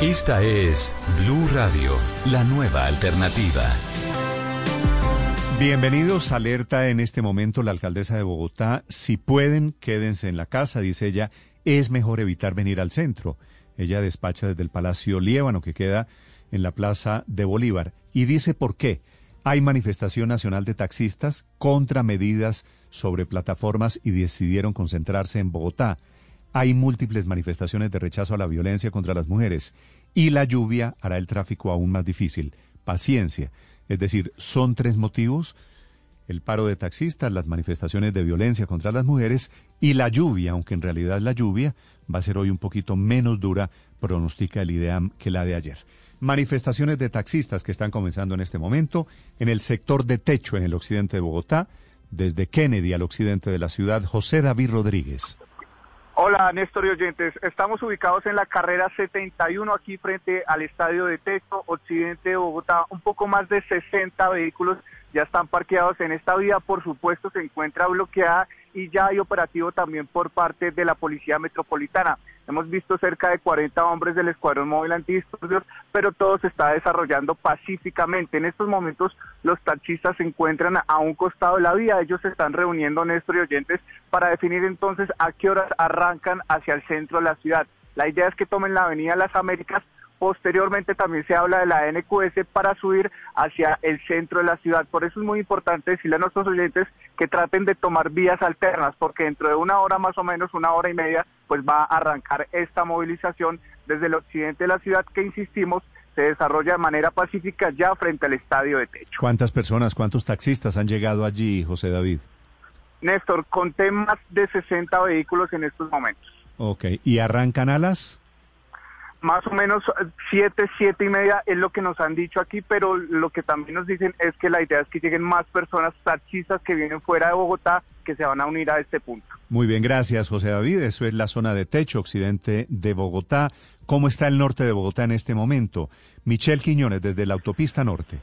Esta es Blue Radio, la nueva alternativa. Bienvenidos. Alerta en este momento la alcaldesa de Bogotá. Si pueden, quédense en la casa, dice ella. Es mejor evitar venir al centro. Ella despacha desde el Palacio Liébano, que queda en la Plaza de Bolívar. Y dice por qué. Hay manifestación nacional de taxistas contra medidas sobre plataformas y decidieron concentrarse en Bogotá. Hay múltiples manifestaciones de rechazo a la violencia contra las mujeres y la lluvia hará el tráfico aún más difícil. Paciencia. Es decir, son tres motivos. El paro de taxistas, las manifestaciones de violencia contra las mujeres y la lluvia, aunque en realidad la lluvia va a ser hoy un poquito menos dura, pronostica el IDEAM que la de ayer. Manifestaciones de taxistas que están comenzando en este momento en el sector de techo en el occidente de Bogotá, desde Kennedy al occidente de la ciudad, José David Rodríguez. Hola Néstor y oyentes, estamos ubicados en la carrera 71 aquí frente al estadio de Techo, occidente de Bogotá. Un poco más de 60 vehículos ya están parqueados en esta vía, por supuesto se encuentra bloqueada y ya hay operativo también por parte de la Policía Metropolitana. Hemos visto cerca de 40 hombres del Escuadrón Móvil Antidisturbios, pero todo se está desarrollando pacíficamente. En estos momentos los taxistas se encuentran a un costado de la vía. Ellos se están reuniendo, Néstor y oyentes, para definir entonces a qué horas arrancan hacia el centro de la ciudad. La idea es que tomen la Avenida Las Américas Posteriormente también se habla de la NQS para subir hacia el centro de la ciudad. Por eso es muy importante decirle a nuestros oyentes que traten de tomar vías alternas, porque dentro de una hora más o menos, una hora y media, pues va a arrancar esta movilización desde el occidente de la ciudad que, insistimos, se desarrolla de manera pacífica ya frente al estadio de techo. ¿Cuántas personas, cuántos taxistas han llegado allí, José David? Néstor, conté más de 60 vehículos en estos momentos. Ok, ¿y arrancan a las? Más o menos siete, siete y media es lo que nos han dicho aquí, pero lo que también nos dicen es que la idea es que lleguen más personas taxistas que vienen fuera de Bogotá que se van a unir a este punto. Muy bien, gracias José David. Eso es la zona de techo occidente de Bogotá. ¿Cómo está el norte de Bogotá en este momento? Michelle Quiñones, desde la autopista norte.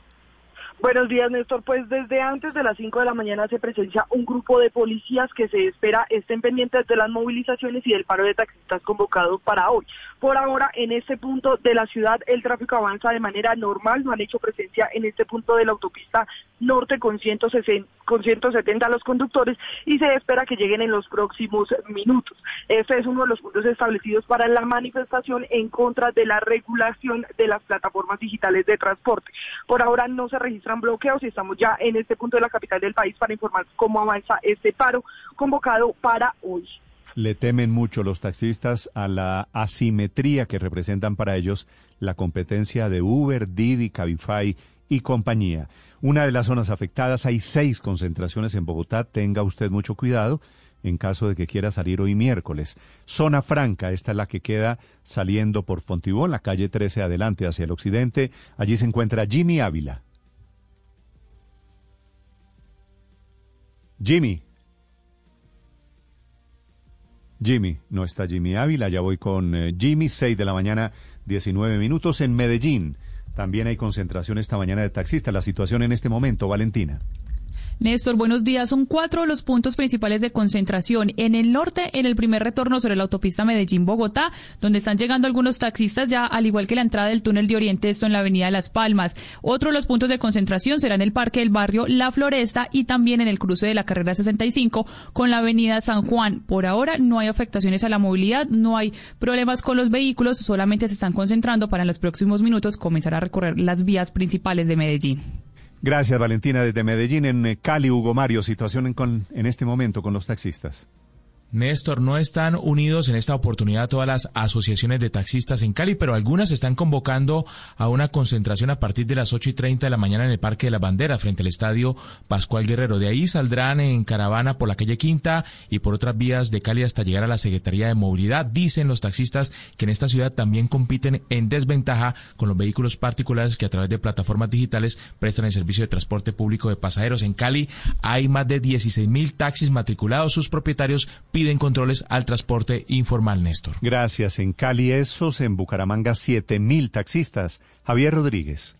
Buenos días, Néstor. Pues desde antes de las 5 de la mañana se presencia un grupo de policías que se espera estén pendientes de las movilizaciones y del paro de taxistas convocado para hoy. Por ahora, en este punto de la ciudad, el tráfico avanza de manera normal. No han hecho presencia en este punto de la autopista norte con 160 con 170 los conductores y se espera que lleguen en los próximos minutos. Este es uno de los puntos establecidos para la manifestación en contra de la regulación de las plataformas digitales de transporte. Por ahora no se registran bloqueos y estamos ya en este punto de la capital del país para informar cómo avanza este paro convocado para hoy. Le temen mucho los taxistas a la asimetría que representan para ellos la competencia de Uber, Didi, Cabify y compañía. Una de las zonas afectadas, hay seis concentraciones en Bogotá, tenga usted mucho cuidado en caso de que quiera salir hoy miércoles. Zona Franca, esta es la que queda saliendo por Fontibón, la calle 13 adelante hacia el occidente. Allí se encuentra Jimmy Ávila. Jimmy. Jimmy, no está Jimmy Ávila, ya voy con eh, Jimmy, 6 de la mañana, 19 minutos en Medellín. También hay concentración esta mañana de taxistas. La situación en este momento, Valentina. Néstor, buenos días. Son cuatro los puntos principales de concentración. En el norte, en el primer retorno sobre la autopista Medellín-Bogotá, donde están llegando algunos taxistas ya, al igual que la entrada del túnel de Oriente, esto en la avenida Las Palmas. Otro de los puntos de concentración será en el parque del barrio La Floresta y también en el cruce de la carrera 65 con la avenida San Juan. Por ahora no hay afectaciones a la movilidad, no hay problemas con los vehículos, solamente se están concentrando para en los próximos minutos comenzar a recorrer las vías principales de Medellín. Gracias, Valentina. Desde Medellín, en eh, Cali, Hugo Mario, situación en, en este momento con los taxistas. Néstor, no están unidos en esta oportunidad todas las asociaciones de taxistas en Cali, pero algunas están convocando a una concentración a partir de las 8 y 30 de la mañana en el Parque de la Bandera, frente al Estadio Pascual Guerrero. De ahí saldrán en caravana por la calle Quinta y por otras vías de Cali hasta llegar a la Secretaría de Movilidad. Dicen los taxistas que en esta ciudad también compiten en desventaja con los vehículos particulares que a través de plataformas digitales prestan el servicio de transporte público de pasajeros. En Cali hay más de 16 mil taxis matriculados. Sus propietarios piden controles al transporte informal, Néstor. Gracias. En Cali, esos, en Bucaramanga, siete mil taxistas. Javier Rodríguez.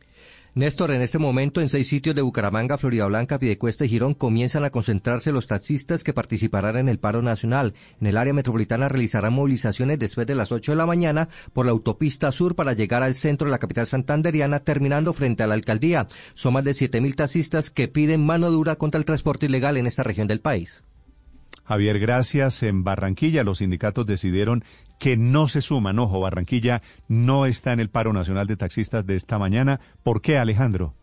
Néstor, en este momento en seis sitios de Bucaramanga, Florida Blanca, Piedecuesta y Girón comienzan a concentrarse los taxistas que participarán en el paro nacional. En el área metropolitana realizarán movilizaciones después de las 8 de la mañana por la autopista sur para llegar al centro de la capital santanderiana, terminando frente a la alcaldía. Son más de 7.000 taxistas que piden mano dura contra el transporte ilegal en esta región del país. Javier, gracias. En Barranquilla los sindicatos decidieron que no se suman. Ojo, Barranquilla no está en el paro nacional de taxistas de esta mañana. ¿Por qué, Alejandro?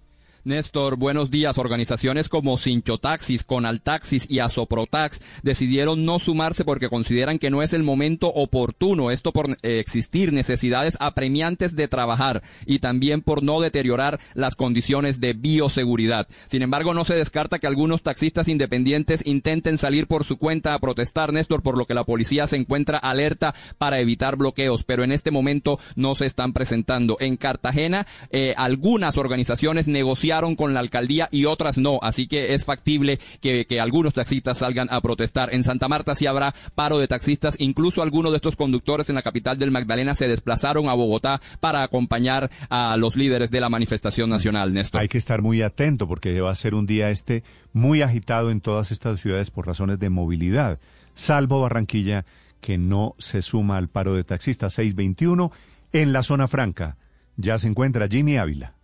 Néstor, buenos días. Organizaciones como Sinchotaxis, Conaltaxis y Asoprotax decidieron no sumarse porque consideran que no es el momento oportuno, esto por eh, existir necesidades apremiantes de trabajar y también por no deteriorar las condiciones de bioseguridad. Sin embargo, no se descarta que algunos taxistas independientes intenten salir por su cuenta a protestar, Néstor, por lo que la policía se encuentra alerta para evitar bloqueos, pero en este momento no se están presentando. En Cartagena, eh, algunas organizaciones negociaron con la alcaldía y otras no. Así que es factible que, que algunos taxistas salgan a protestar. En Santa Marta sí habrá paro de taxistas. Incluso algunos de estos conductores en la capital del Magdalena se desplazaron a Bogotá para acompañar a los líderes de la manifestación nacional, Néstor. Hay que estar muy atento porque va a ser un día este muy agitado en todas estas ciudades por razones de movilidad, salvo Barranquilla que no se suma al paro de taxistas 621 en la zona franca. Ya se encuentra Jimmy Ávila.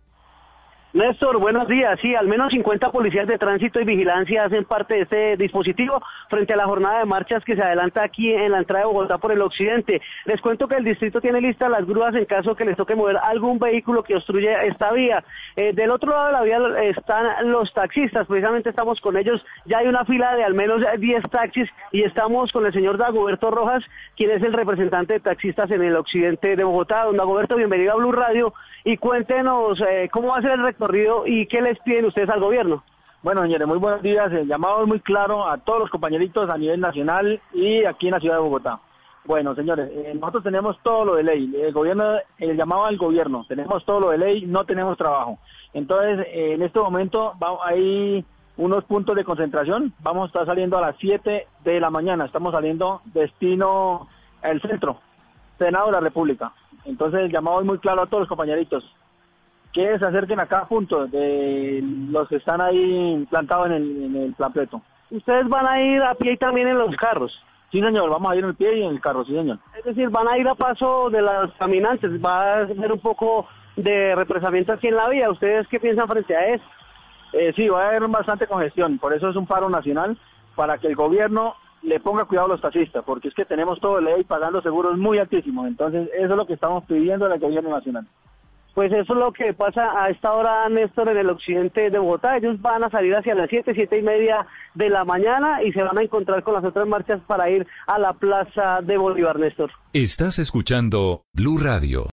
Néstor, buenos días. Sí, al menos 50 policías de tránsito y vigilancia hacen parte de este dispositivo frente a la jornada de marchas que se adelanta aquí en la entrada de Bogotá por el occidente. Les cuento que el distrito tiene listas las grúas en caso que les toque mover algún vehículo que obstruye esta vía. Eh, del otro lado de la vía están los taxistas, precisamente estamos con ellos. Ya hay una fila de al menos 10 taxis y estamos con el señor Dagoberto Rojas, quien es el representante de taxistas en el occidente de Bogotá. Don Dagoberto, bienvenido a Blue Radio y cuéntenos eh, cómo va a ser el recorrido y qué les piden ustedes al gobierno. Bueno, señores, muy buenos días. El llamado es muy claro a todos los compañeritos a nivel nacional y aquí en la ciudad de Bogotá. Bueno, señores, eh, nosotros tenemos todo lo de ley. El gobierno, el llamado al gobierno, tenemos todo lo de ley, no tenemos trabajo. Entonces, eh, en este momento va, hay unos puntos de concentración. Vamos a estar saliendo a las 7 de la mañana. Estamos saliendo destino el centro, Senado de la República. Entonces el llamado es muy claro a todos los compañeritos que se acerquen a cada punto de los que están ahí plantados en el, en el planteto. ¿Ustedes van a ir a pie y también en los carros? Sí, señor, vamos a ir en el pie y en el carro, sí, señor. Es decir, van a ir a paso de los caminantes, va a ser un poco de represamiento aquí en la vía. ¿Ustedes qué piensan frente a eso? Eh, sí, va a haber bastante congestión, por eso es un paro nacional, para que el gobierno le ponga cuidado a los taxistas, porque es que tenemos todo ley pagando seguros muy altísimos. Entonces, eso es lo que estamos pidiendo al gobierno nacional. Pues eso es lo que pasa a esta hora, Néstor, en el occidente de Bogotá. Ellos van a salir hacia las 7, 7 y media de la mañana y se van a encontrar con las otras marchas para ir a la plaza de Bolívar, Néstor. Estás escuchando Blue Radio.